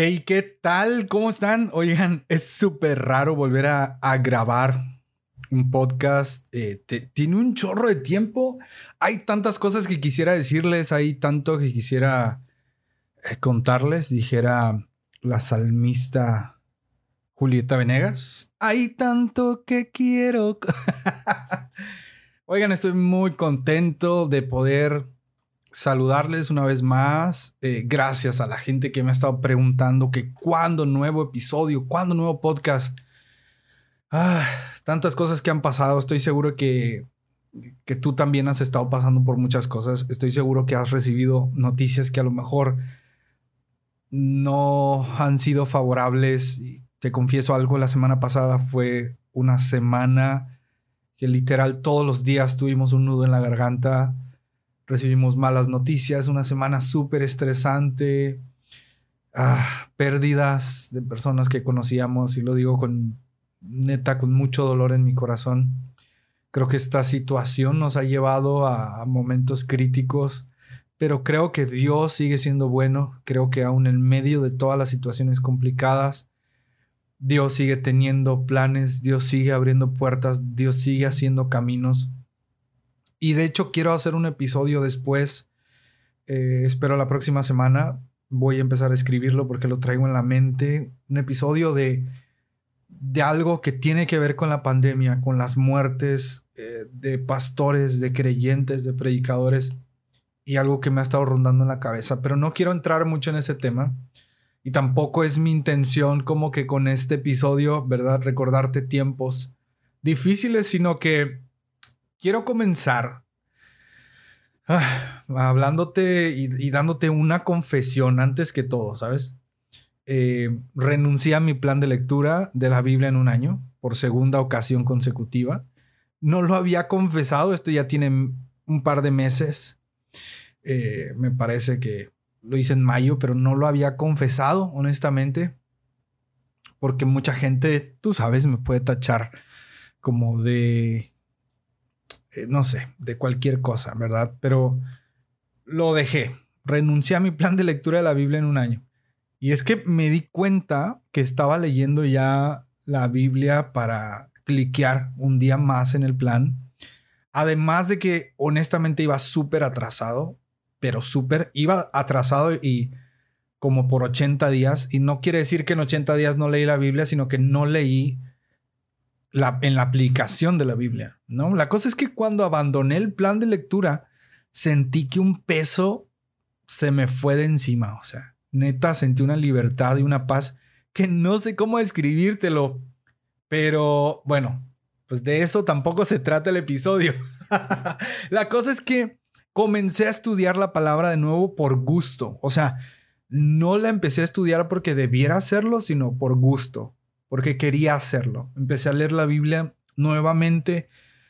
Hey, ¿qué tal? ¿Cómo están? Oigan, es súper raro volver a, grabar un podcast. Eh, tiene un chorro de tiempo. Hay tantas cosas que quisiera decirles, hay tanto que quisiera eh, contarles, dijera la salmista Julieta Venegas. Hay tanto que quiero. Oigan, estoy muy contento de poder saludarles una vez más. Eh, gracias a la gente que me ha estado preguntando que cuándo nuevo episodio, cuándo nuevo podcast. Ah, tantas cosas que han pasado. Estoy seguro que, que tú también has estado pasando por muchas cosas. Estoy seguro que has recibido noticias que a lo mejor no han sido favorables. Te confieso algo, la semana pasada fue una semana que literal todos los días tuvimos un nudo en la garganta recibimos malas noticias, una semana súper estresante, ah, pérdidas de personas que conocíamos, y lo digo con neta, con mucho dolor en mi corazón. Creo que esta situación nos ha llevado a, a momentos críticos, pero creo que Dios sigue siendo bueno, creo que aún en medio de todas las situaciones complicadas, Dios sigue teniendo planes, Dios sigue abriendo puertas, Dios sigue haciendo caminos. Y de hecho quiero hacer un episodio después, eh, espero la próxima semana, voy a empezar a escribirlo porque lo traigo en la mente, un episodio de, de algo que tiene que ver con la pandemia, con las muertes eh, de pastores, de creyentes, de predicadores, y algo que me ha estado rondando en la cabeza, pero no quiero entrar mucho en ese tema. Y tampoco es mi intención como que con este episodio, ¿verdad? Recordarte tiempos difíciles, sino que quiero comenzar ah, hablándote y, dándote una confesión antes que todo, ¿sabes? Eh, renuncié a mi plan de lectura de la Biblia en un año, por segunda ocasión consecutiva. No lo había confesado, esto ya tiene un par de meses. Eh, me parece que lo hice en mayo, pero no lo había confesado, honestamente, porque mucha gente, tú sabes, me puede tachar como de eh, no sé, de cualquier cosa, ¿verdad? Pero lo dejé. Renuncié a mi plan de lectura de la Biblia en un año. Y es que me di cuenta que estaba leyendo ya la Biblia para cliquear un día más en el plan. Además de que honestamente iba súper atrasado, pero súper, iba atrasado y como por 80 días. Y no quiere decir que en 80 días no leí la Biblia, sino que no leí en la aplicación de la Biblia, ¿no? La cosa es que cuando abandoné el plan de lectura, sentí que un peso se me fue de encima, o sea, neta sentí una libertad y una paz que no sé cómo describírtelo, pero bueno, pues de eso tampoco se trata el episodio. la cosa es que comencé a estudiar la palabra de nuevo por gusto, o sea, no la empecé a estudiar porque debiera hacerlo, sino por gusto porque quería hacerlo. Empecé a leer la Biblia nuevamente,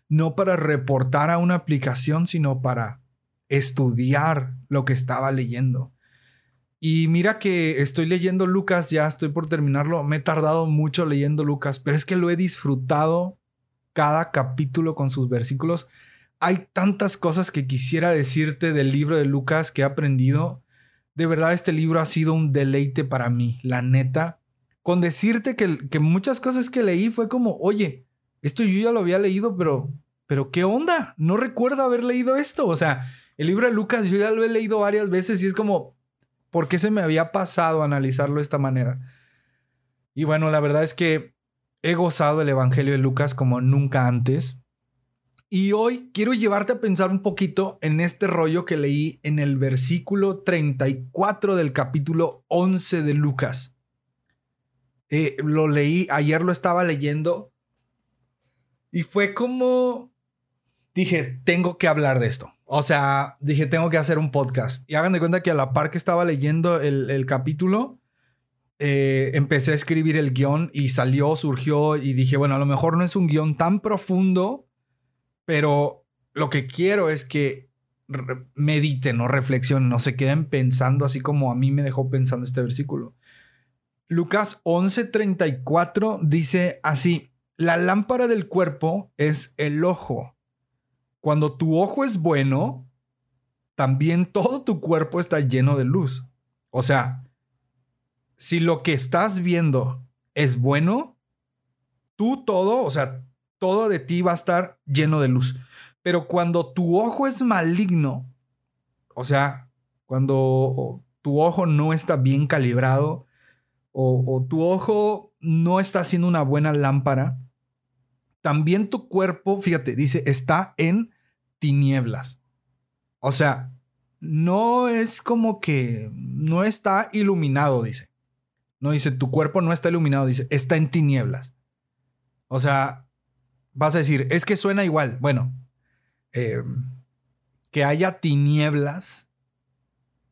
no para reportar a una aplicación, sino para estudiar lo que estaba leyendo. Y mira que estoy leyendo Lucas, ya estoy por terminarlo, me he tardado mucho leyendo Lucas, pero es que lo he disfrutado cada capítulo con sus versículos. Hay tantas cosas que quisiera decirte del libro de Lucas que he aprendido. De verdad, este libro ha sido un deleite para mí, la neta con decirte que, muchas cosas que leí fue como, oye, esto yo ya lo había leído, pero, pero ¿qué onda? No recuerdo haber leído esto. O sea, el libro de Lucas yo ya lo he leído varias veces y es como, ¿por qué se me había pasado analizarlo de esta manera? Y bueno, la verdad es que he gozado el Evangelio de Lucas como nunca antes. Y hoy quiero llevarte a pensar un poquito en este rollo que leí en el versículo 34 del capítulo 11 de Lucas. Eh, lo leí, ayer lo estaba leyendo y fue como, dije, tengo que hablar de esto. O sea, dije, tengo que hacer un podcast. Y hagan de cuenta que a la par que estaba leyendo el, capítulo, eh, empecé a escribir el guion y salió, surgió y dije, bueno, a lo mejor no es un guion tan profundo, pero lo que quiero es que mediten o reflexionen, no se queden pensando así como a mí me dejó pensando este versículo. Lucas 11:34 dice así, la lámpara del cuerpo es el ojo. Cuando tu ojo es bueno, también todo tu cuerpo está lleno de luz. O sea, si lo que estás viendo es bueno, tú todo, o sea, todo de ti va a estar lleno de luz. Pero cuando tu ojo es maligno, o sea, cuando tu ojo no está bien calibrado o, tu ojo no está haciendo una buena lámpara, también tu cuerpo, fíjate, dice, está en tinieblas. O sea, no es como que no está iluminado, dice. No dice, tu cuerpo no está iluminado, dice, está en tinieblas. O sea, vas a decir, es que suena igual. Bueno, eh, que haya tinieblas,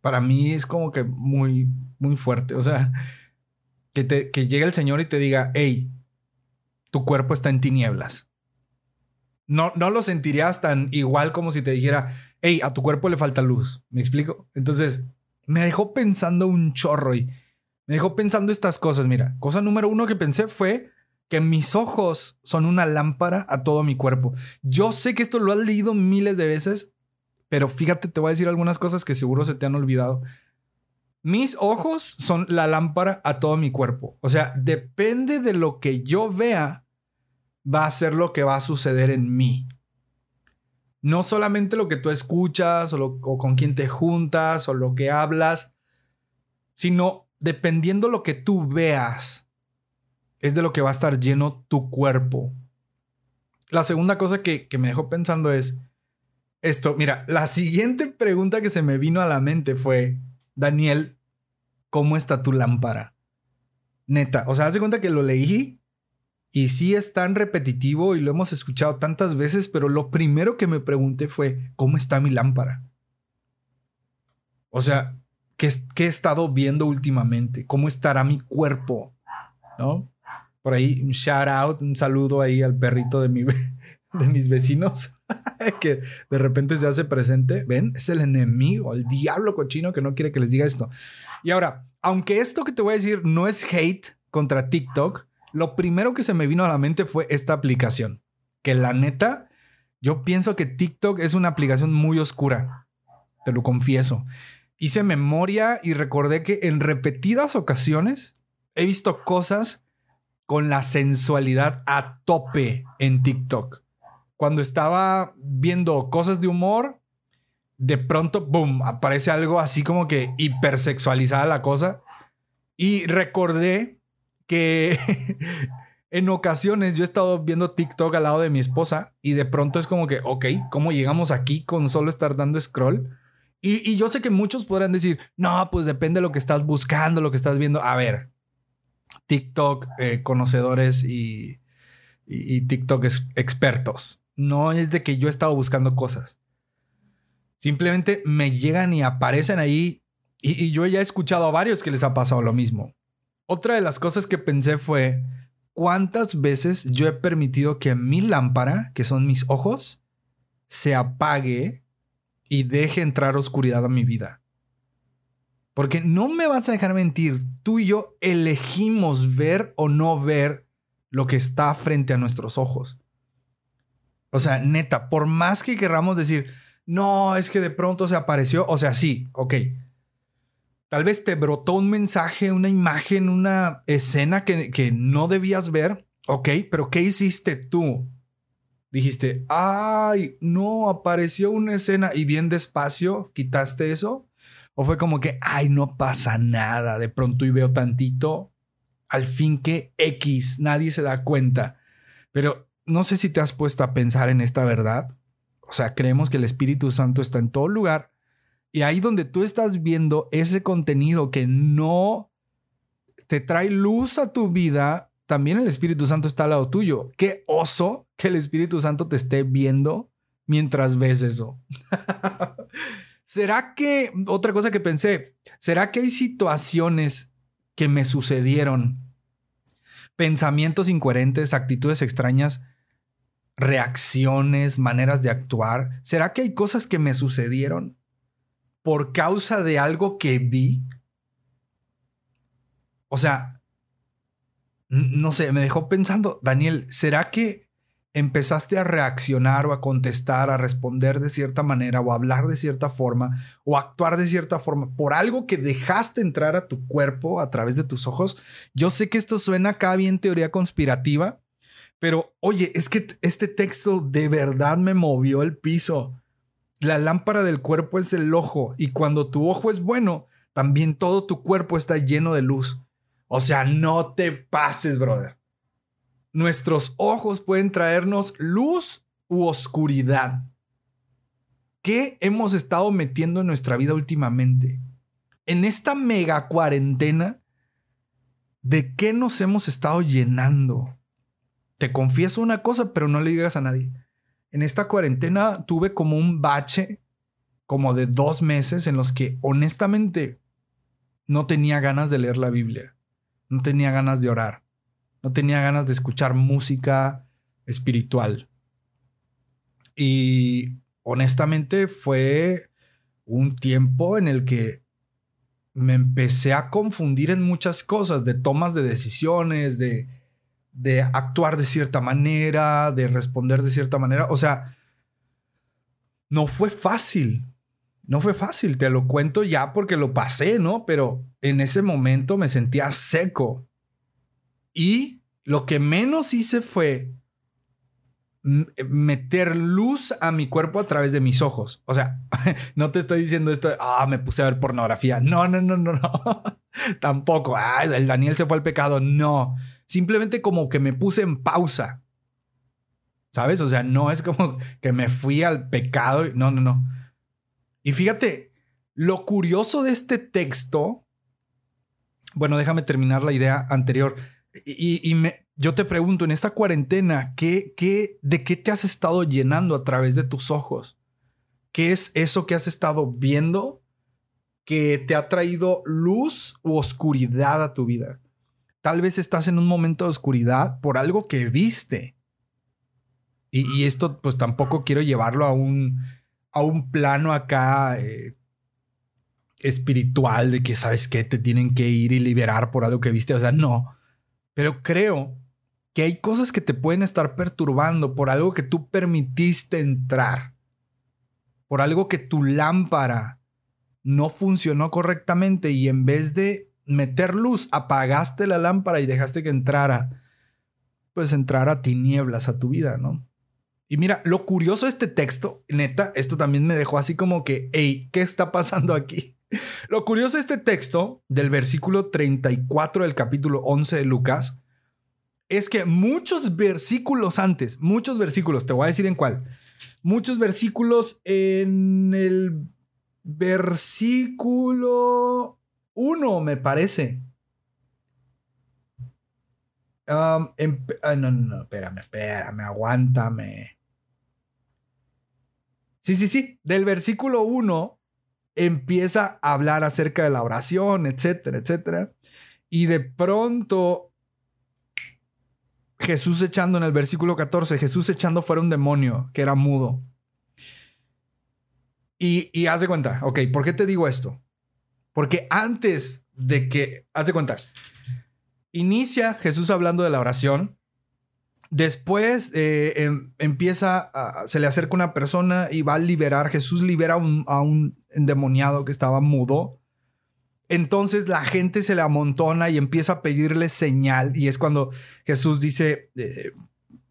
para mí es como que muy, muy fuerte. O sea, que, te, llegue el Señor y te diga, hey, tu cuerpo está en tinieblas. No, no lo sentirías tan igual como si te dijera, hey, a tu cuerpo le falta luz. ¿Me explico? Entonces, me dejó pensando un chorro y me dejó pensando estas cosas. Mira, cosa número uno que pensé fue que mis ojos son una lámpara a todo mi cuerpo. Yo sé que esto lo has leído miles de veces, pero fíjate, te voy a decir algunas cosas que seguro se te han olvidado. Mis ojos son la lámpara a todo mi cuerpo. O sea, depende de lo que yo vea, va a ser lo que va a suceder en mí. No solamente lo que tú escuchas o, o con quién te juntas o lo que hablas, sino dependiendo lo que tú veas es de lo que va a estar lleno tu cuerpo. La segunda cosa que, me dejó pensando es esto. Mira, la siguiente pregunta que se me vino a la mente fue, Daniel, ¿cómo está tu lámpara? Neta, o sea, hace cuenta que lo leí y sí es tan repetitivo y lo hemos escuchado tantas veces, pero lo primero que me pregunté fue, ¿cómo está mi lámpara? O sea, ¿qué, qué he estado viendo últimamente? ¿Cómo estará mi cuerpo? ¿No? por ahí un shout out, un saludo ahí al perrito de, mi, de mis vecinos que de repente se hace presente. Ven, es el enemigo, el diablo cochino que no quiere que les diga esto. Y ahora, aunque esto que te voy a decir no es hate contra TikTok, lo primero que se me vino a la mente fue esta aplicación. Que la neta, yo pienso que TikTok es una aplicación muy oscura. Te lo confieso. Hice memoria y recordé que en repetidas ocasiones he visto cosas con la sensualidad a tope en TikTok. Cuando estaba viendo cosas de humor, de pronto, boom, aparece algo así como que hipersexualizada la cosa. Y recordé que en ocasiones yo he estado viendo TikTok al lado de mi esposa y de pronto es como que, ok, ¿cómo llegamos aquí con solo estar dando scroll? Y, y yo sé que muchos podrán decir, no, pues depende de lo que estás buscando, lo que estás viendo. A ver, TikTok eh, conocedores y, TikTok expertos. No es de que yo he estado buscando cosas. Simplemente me llegan y aparecen ahí y, yo ya he escuchado a varios que les ha pasado lo mismo. Otra de las cosas que pensé fue, ¿cuántas veces yo he permitido que mi lámpara, que son mis ojos, se apague y deje entrar oscuridad a mi vida? Porque no me vas a dejar mentir, tú y yo elegimos ver o no ver lo que está frente a nuestros ojos. O sea, neta, por más que querramos decir, no, es que de pronto se apareció, o sea, sí, ok. Tal vez te brotó un mensaje, una imagen, una escena que, que no debías ver, ok, pero ¿qué hiciste tú? Dijiste, ay, no, apareció una escena y bien despacio quitaste eso. ¿O fue como que, ay, no pasa nada, de pronto y veo tantito, al fin que X, nadie se da cuenta? Pero no sé si te has puesto a pensar en esta verdad. O sea, creemos que el Espíritu Santo está en todo lugar. Y ahí donde tú estás viendo ese contenido que no te trae luz a tu vida, también el Espíritu Santo está al lado tuyo. Qué oso que el Espíritu Santo te esté viendo mientras ves eso? ¿Será que, otra cosa que pensé, ¿será que hay situaciones que me sucedieron, pensamientos incoherentes, actitudes extrañas, reacciones, maneras de actuar? ¿Será que hay cosas que me sucedieron por causa de algo que vi? O sea, no sé, me dejó pensando, Daniel, ¿será que empezaste a reaccionar o a contestar, a responder de cierta manera o a hablar de cierta forma o actuar de cierta forma por algo que dejaste entrar a tu cuerpo a través de tus ojos? Yo sé que esto suena acá bien teoría conspirativa, pero oye, es que este texto de verdad me movió el piso. La lámpara del cuerpo es el ojo y cuando tu ojo es bueno, también todo tu cuerpo está lleno de luz. O sea, no te pases, brother. Nuestros ojos pueden traernos luz u oscuridad. ¿Qué hemos estado metiendo en nuestra vida últimamente? En esta mega cuarentena, ¿de qué nos hemos estado llenando? Te confieso una cosa, pero no le digas a nadie. En esta cuarentena tuve como un bache, como de dos meses, en los que honestamente no tenía ganas de leer la Biblia no tenía ganas de orar, no tenía ganas de escuchar música espiritual. Y honestamente fue un tiempo en el que me empecé a confundir en muchas cosas, de tomas de decisiones, de, de actuar de cierta manera, de responder de cierta manera. O sea, no fue fácil. No fue fácil, te lo cuento ya porque lo pasé, ¿no? Pero en ese momento me sentía seco. Y lo que menos hice fue meter luz a mi cuerpo a través de mis ojos. O sea, no te estoy diciendo esto, ah, me puse a ver pornografía. No, no, no, no, no. Tampoco, ah, el Daniel se fue al pecado. No, simplemente como que me puse en pausa. ¿Sabes? O sea, no es como que me fui al pecado. No, no, no. Y fíjate, lo curioso de este texto, bueno, déjame terminar la idea anterior. Y, me, yo te pregunto, en esta cuarentena, ¿qué, qué, ¿de qué te has estado llenando a través de tus ojos? ¿Qué es eso que has estado viendo que te ha traído luz u oscuridad a tu vida? Tal vez estás en un momento de oscuridad por algo que viste. Y, esto pues tampoco quiero llevarlo a un a un plano acá eh, espiritual de que sabes que te tienen que ir y liberar por algo que viste. O sea, no. Pero creo que hay cosas que te pueden estar perturbando por algo que tú permitiste entrar. Por algo que tu lámpara no funcionó correctamente y en vez de meter luz, apagaste la lámpara y dejaste que entrara, pues entrara tinieblas a tu vida, ¿no? Y mira, lo curioso de este texto, neta, esto también me dejó así como que, hey, ¿qué está pasando aquí? Lo curioso de este texto, del versículo 34 del capítulo 11 de Lucas, es que muchos versículos antes, muchos versículos, te voy a decir en cuál, muchos versículos en el versículo 1, me parece. Um, no, no, no, espérame, espérame, aguántame. Sí, sí, sí. Del versículo 1 empieza a hablar acerca de la oración, etcétera, etcétera. Y de pronto Jesús echando en el versículo 14, Jesús echando fuera un demonio que era mudo. Y, y haz de cuenta, ok, ¿por qué te digo esto? Porque antes de que, haz de cuenta, inicia Jesús hablando de la oración Después eh, em, empieza, se le acerca una persona y va a liberar, Jesús libera a un, endemoniado que estaba mudo. Entonces la gente se le amontona y empieza a pedirle señal y es cuando Jesús dice eh,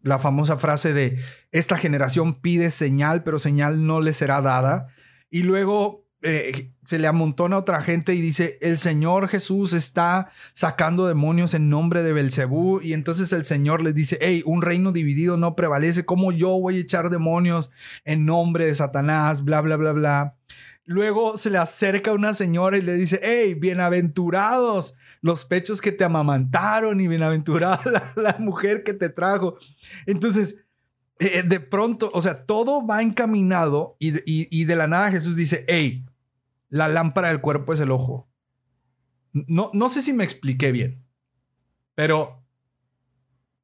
la famosa frase de, esta generación pide señal, pero señal no le será dada. Y luego eh, se le amontona a otra gente y dice, el Señor Jesús está sacando demonios en nombre de Belcebú. Y entonces el Señor les dice, hey, un reino dividido no prevalece. ¿Cómo yo voy a echar demonios en nombre de Satanás? Bla, bla, bla, bla. Luego se le acerca una señora y le dice, hey, bienaventurados los pechos que te amamantaron y bienaventurada la mujer que te trajo. Entonces, eh, de pronto, o sea, todo va encaminado y, y de la nada Jesús dice, hey, la lámpara del cuerpo es el ojo. No, no sé si me expliqué bien, pero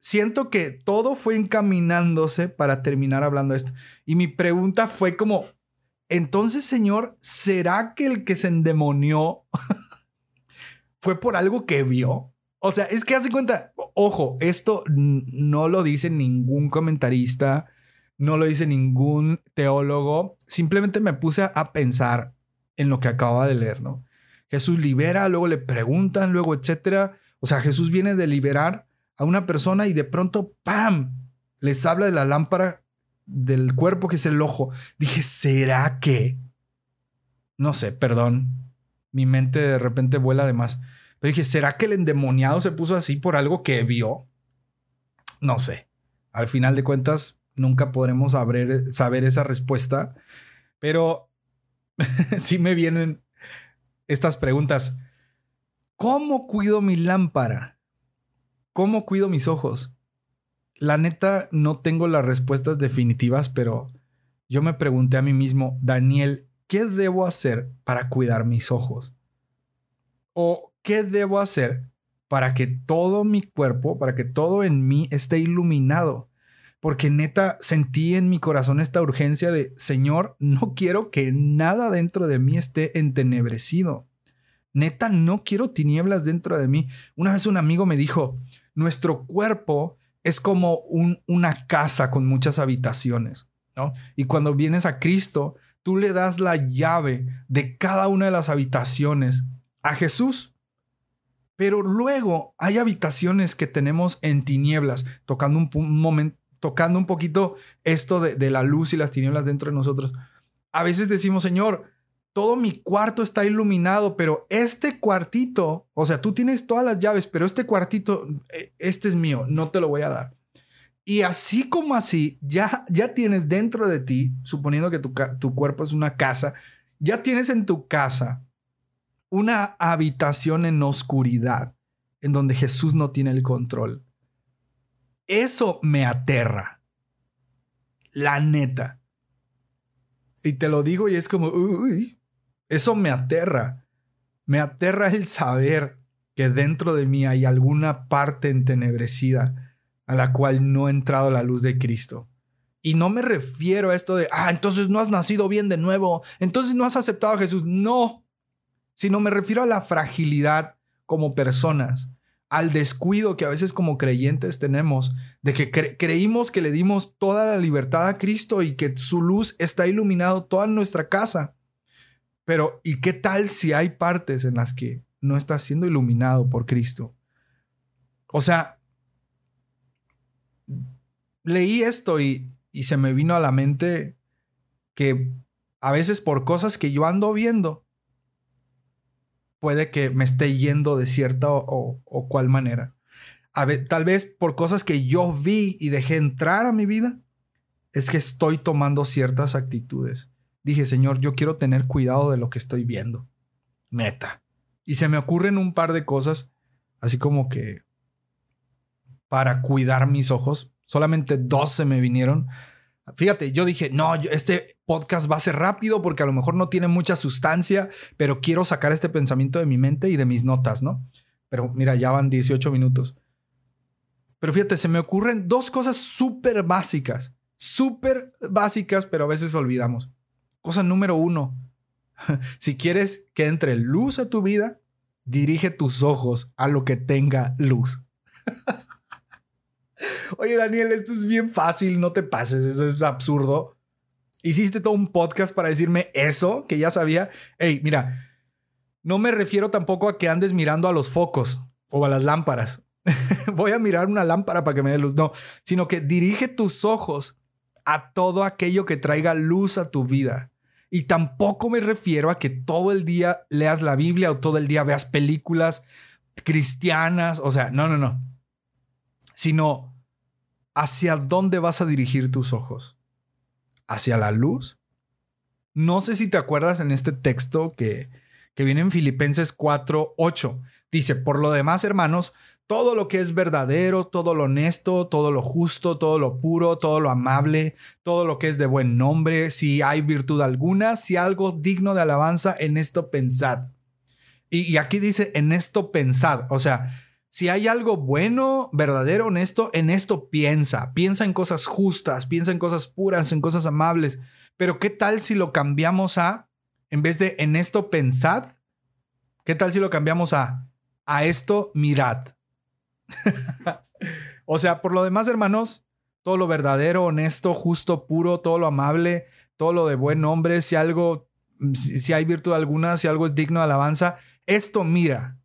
siento que todo fue encaminándose para terminar hablando de esto. Y mi pregunta fue como, entonces, Señor, ¿será que el que se endemonió fue por algo que vio? O sea, es que hace cuenta, ojo, esto no lo dice ningún comentarista, no lo dice ningún teólogo, simplemente me puse a pensar en lo que acaba de leer, ¿no? Jesús libera, luego le preguntan, luego etcétera. O sea, Jesús viene de liberar a una persona y de pronto, ¡pam! Les habla de la lámpara del cuerpo que es el ojo. Dije, ¿será que? No sé, perdón. Mi mente de repente vuela de más. Dije, ¿será que el endemoniado se puso así por algo que vio? No sé. Al final de cuentas, nunca podremos saber, saber esa respuesta. Pero sí me vienen estas preguntas. ¿Cómo cuido mi lámpara? ¿Cómo cuido mis ojos? La neta, no tengo las respuestas definitivas, pero yo me pregunté a mí mismo, Daniel, ¿qué debo hacer para cuidar mis ojos? ¿O qué debo hacer para que todo mi cuerpo, para que todo en mí esté iluminado? porque neta sentí en mi corazón esta urgencia de, Señor, no quiero que nada dentro de mí esté entenebrecido. Neta, no quiero tinieblas dentro de mí. Una vez un amigo me dijo, nuestro cuerpo es como una casa con muchas habitaciones, ¿no? Y cuando vienes a Cristo, tú le das la llave de cada una de las habitaciones a Jesús. Pero luego hay habitaciones que tenemos en tinieblas, tocando un, momento tocando un poquito esto de, la luz y las tinieblas dentro de nosotros. A veces decimos, Señor, todo mi cuarto está iluminado, pero este cuartito, o sea, tú tienes todas las llaves, pero este cuartito, e, este es mío, no te lo voy a dar. Y así como así, ya, ya tienes dentro de ti, suponiendo que tu, tu cuerpo es una casa, ya tienes en tu casa una habitación en oscuridad, en donde Jesús no tiene el control. Eso me aterra. La neta. Y te lo digo y es como, uy, eso me aterra. Me aterra el saber que dentro de mí hay alguna parte entenebrecida a la cual no ha entrado la luz de Cristo. Y no me refiero a esto de, ah, entonces no has nacido bien de nuevo, entonces no has aceptado a Jesús. No, sino me refiero a la fragilidad como personas, al descuido que a veces como creyentes tenemos, de que creímos que le dimos toda la libertad a Cristo y que su luz está iluminado toda nuestra casa. Pero, ¿y qué tal si hay partes en las que no está siendo iluminado por Cristo? O sea, leí esto y, y se me vino a la mente que a veces por cosas que yo ando viendo, puede que me esté yendo de cierta o, cual manera. A tal vez por cosas que yo vi y dejé entrar a mi vida, es que estoy tomando ciertas actitudes. Dije, Señor, yo quiero tener cuidado de lo que estoy viendo. Meta. Y se me ocurren un par de cosas, así como que para cuidar mis ojos. Solamente dos se me vinieron Fíjate, yo dije, no, este podcast va a ser rápido porque a lo mejor no tiene mucha sustancia, pero quiero sacar este pensamiento de mi mente y de mis notas, ¿no? Pero mira, ya van 18 minutos. Pero fíjate, se me ocurren dos cosas súper básicas, súper básicas, pero a veces olvidamos. Cosa número uno, si quieres que entre luz a tu vida, dirige tus ojos a lo que tenga luz. Oye, Daniel, esto es bien fácil, no te pases, eso es absurdo. Hiciste todo un podcast para decirme eso, que ya sabía. Hey, mira, no me refiero tampoco a que andes mirando a los focos o a las lámparas. Voy a mirar una lámpara para que me dé luz. No, sino que dirige tus ojos a todo aquello que traiga luz a tu vida. Y tampoco me refiero a que todo el día leas la Biblia o todo el día veas películas cristianas. O sea, no, no, no. Sino ¿hacia dónde vas a dirigir tus ojos? ¿Hacia la luz? No sé si te acuerdas en este texto que, que viene en Filipenses 4, 8. Dice, por lo demás, hermanos, todo lo que es verdadero, todo lo honesto, todo lo justo, todo lo puro, todo lo amable, todo lo que es de buen nombre, si hay virtud alguna, si algo digno de alabanza, en esto pensad. Y, aquí dice, en esto pensad. O sea, si hay algo bueno, verdadero, honesto, en esto piensa. Piensa en cosas justas, piensa en cosas puras, en cosas amables. Pero ¿qué tal si lo cambiamos a, en vez de en esto pensad, ¿qué tal si lo cambiamos a a esto mirad? o sea, por lo demás, hermanos, todo lo verdadero, honesto, justo, puro, todo lo amable, todo lo de buen nombre, si algo, si, hay virtud alguna, si algo es digno de alabanza, esto mira,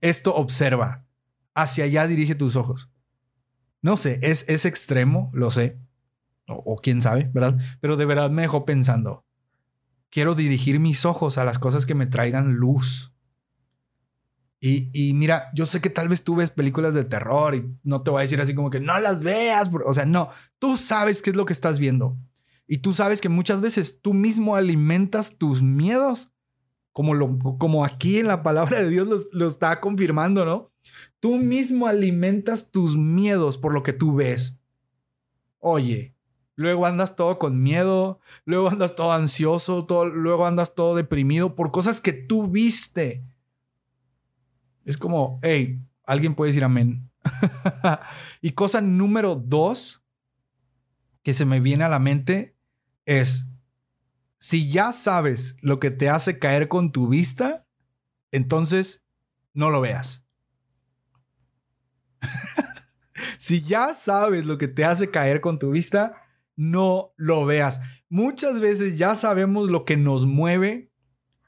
esto observa, hacia allá dirige tus ojos. No sé, es, es extremo, lo sé, o quién sabe, ¿verdad? Pero de verdad me dejó pensando. Quiero dirigir mis ojos a las cosas que me traigan luz, y, mira, yo sé que tal vez tú ves películas de terror y no te voy a decir así como que no las veas. O sea, no, tú sabes qué es lo que estás viendo. Y tú sabes que muchas veces tú mismo alimentas tus miedos, como, lo, como aquí en la palabra de Dios lo, está confirmando, ¿no? Tú mismo alimentas tus miedos por lo que tú ves. Oye, luego andas todo con miedo, luego andas todo ansioso, todo, luego andas todo deprimido por cosas que tú viste es como, hey, alguien puede decir amén. y cosa número dos que se me viene a la mente es, si ya sabes lo que te hace caer con tu vista, entonces no lo veas. si ya sabes lo que te hace caer con tu vista, no lo veas. Muchas veces ya sabemos lo que nos mueve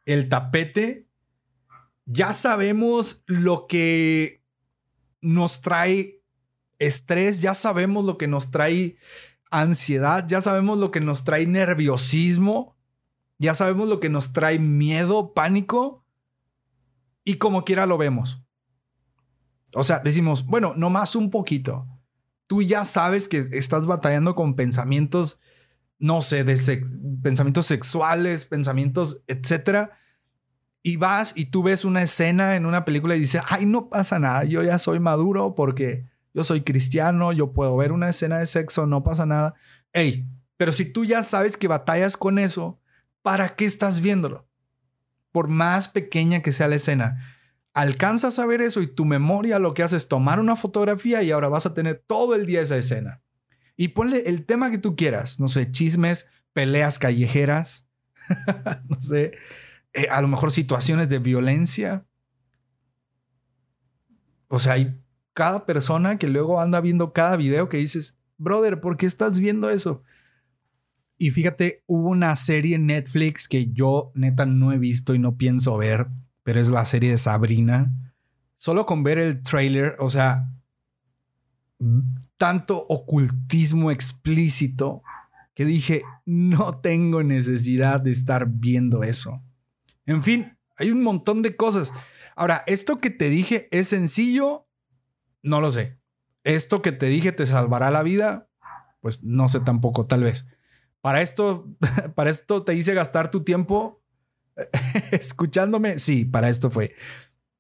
el tapete ya sabemos lo que nos trae estrés, ya sabemos lo que nos trae ansiedad, ya sabemos lo que nos trae nerviosismo, ya sabemos lo que nos trae miedo, pánico, y como quiera lo vemos. O sea, decimos, bueno, no más un poquito. Tú ya sabes que estás batallando con pensamientos, no sé, de pensamientos sexuales, pensamientos, etcétera y vas y tú ves una escena en una película y dices, ay, no pasa nada, yo ya soy maduro porque yo soy cristiano, yo puedo ver una escena de sexo, no pasa nada. Ey, pero si tú ya sabes que batallas con eso, ¿para qué estás viéndolo? Por más pequeña que sea la escena, alcanzas a ver eso y tu memoria lo que hace es tomar una fotografía y ahora vas a tener todo el día esa escena. Y ponle el tema que tú quieras, no sé, chismes, peleas callejeras, no sé, eh, a lo mejor situaciones de violencia. O sea, hay cada persona que luego anda viendo cada video que dices, brother, ¿por qué estás viendo eso? Y fíjate, hubo una serie en Netflix que yo neta no he visto y no pienso ver, pero es la serie de Sabrina. Solo con ver el trailer, o sea, tanto ocultismo explícito que dije, no tengo necesidad de estar viendo eso. En fin, hay un montón de cosas. Ahora, esto que te dije es sencillo, no lo sé. Esto que te dije te salvará la vida, pues no sé tampoco, tal vez. Para esto, para esto te hice gastar tu tiempo escuchándome. Sí, para esto fue.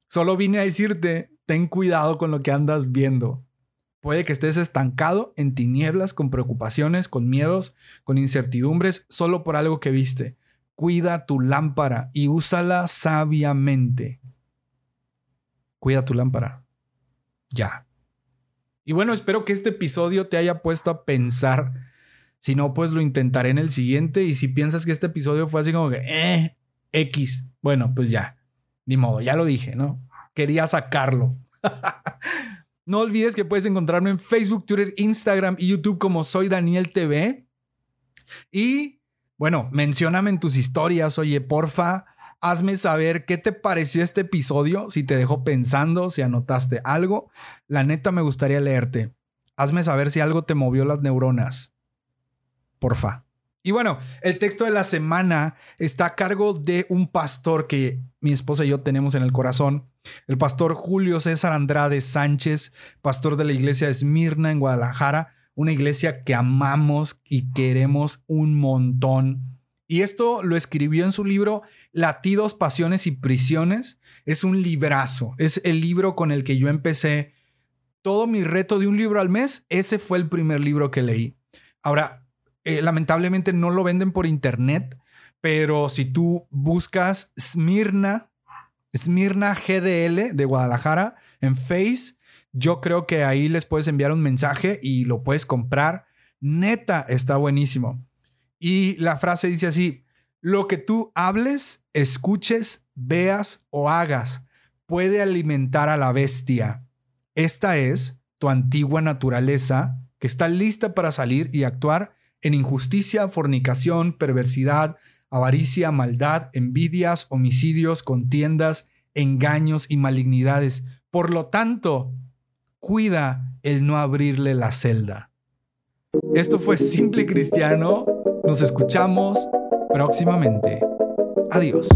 Solo vine a decirte, ten cuidado con lo que andas viendo. Puede que estés estancado en tinieblas, con preocupaciones, con miedos, con incertidumbres, solo por algo que viste cuida tu lámpara y úsala sabiamente. Cuida tu lámpara. Ya. Y bueno, espero que este episodio te haya puesto a pensar. Si no, pues lo intentaré en el siguiente. Y si piensas que este episodio fue así como que, eh, X, bueno, pues ya. Ni modo, ya lo dije, ¿no? Quería sacarlo. no olvides que puedes encontrarme en Facebook, Twitter, Instagram y YouTube como Soy Daniel TV. Y bueno, mencióname en tus historias, oye, porfa, hazme saber qué te pareció este episodio, si te dejó pensando, si anotaste algo. La neta me gustaría leerte. Hazme saber si algo te movió las neuronas. Porfa. Y bueno, el texto de la semana está a cargo de un pastor que mi esposa y yo tenemos en el corazón, el pastor Julio César Andrade Sánchez, pastor de la iglesia de Esmirna en Guadalajara una iglesia que amamos y queremos un montón. Y esto lo escribió en su libro Latidos, Pasiones y Prisiones. Es un librazo. Es el libro con el que yo empecé todo mi reto de un libro al mes. Ese fue el primer libro que leí. Ahora, eh, lamentablemente no lo venden por internet, pero si tú buscas Smirna, Smirna GDL de Guadalajara en Face, yo creo que ahí les puedes enviar un mensaje y lo puedes comprar. Neta, está buenísimo. Y la frase dice así, lo que tú hables, escuches, veas o hagas puede alimentar a la bestia. Esta es tu antigua naturaleza que está lista para salir y actuar en injusticia, fornicación, perversidad, avaricia, maldad, envidias, homicidios, contiendas, engaños y malignidades. Por lo tanto, cuida el no abrirle la celda. Esto fue Simple Cristiano. Nos escuchamos próximamente. Adiós.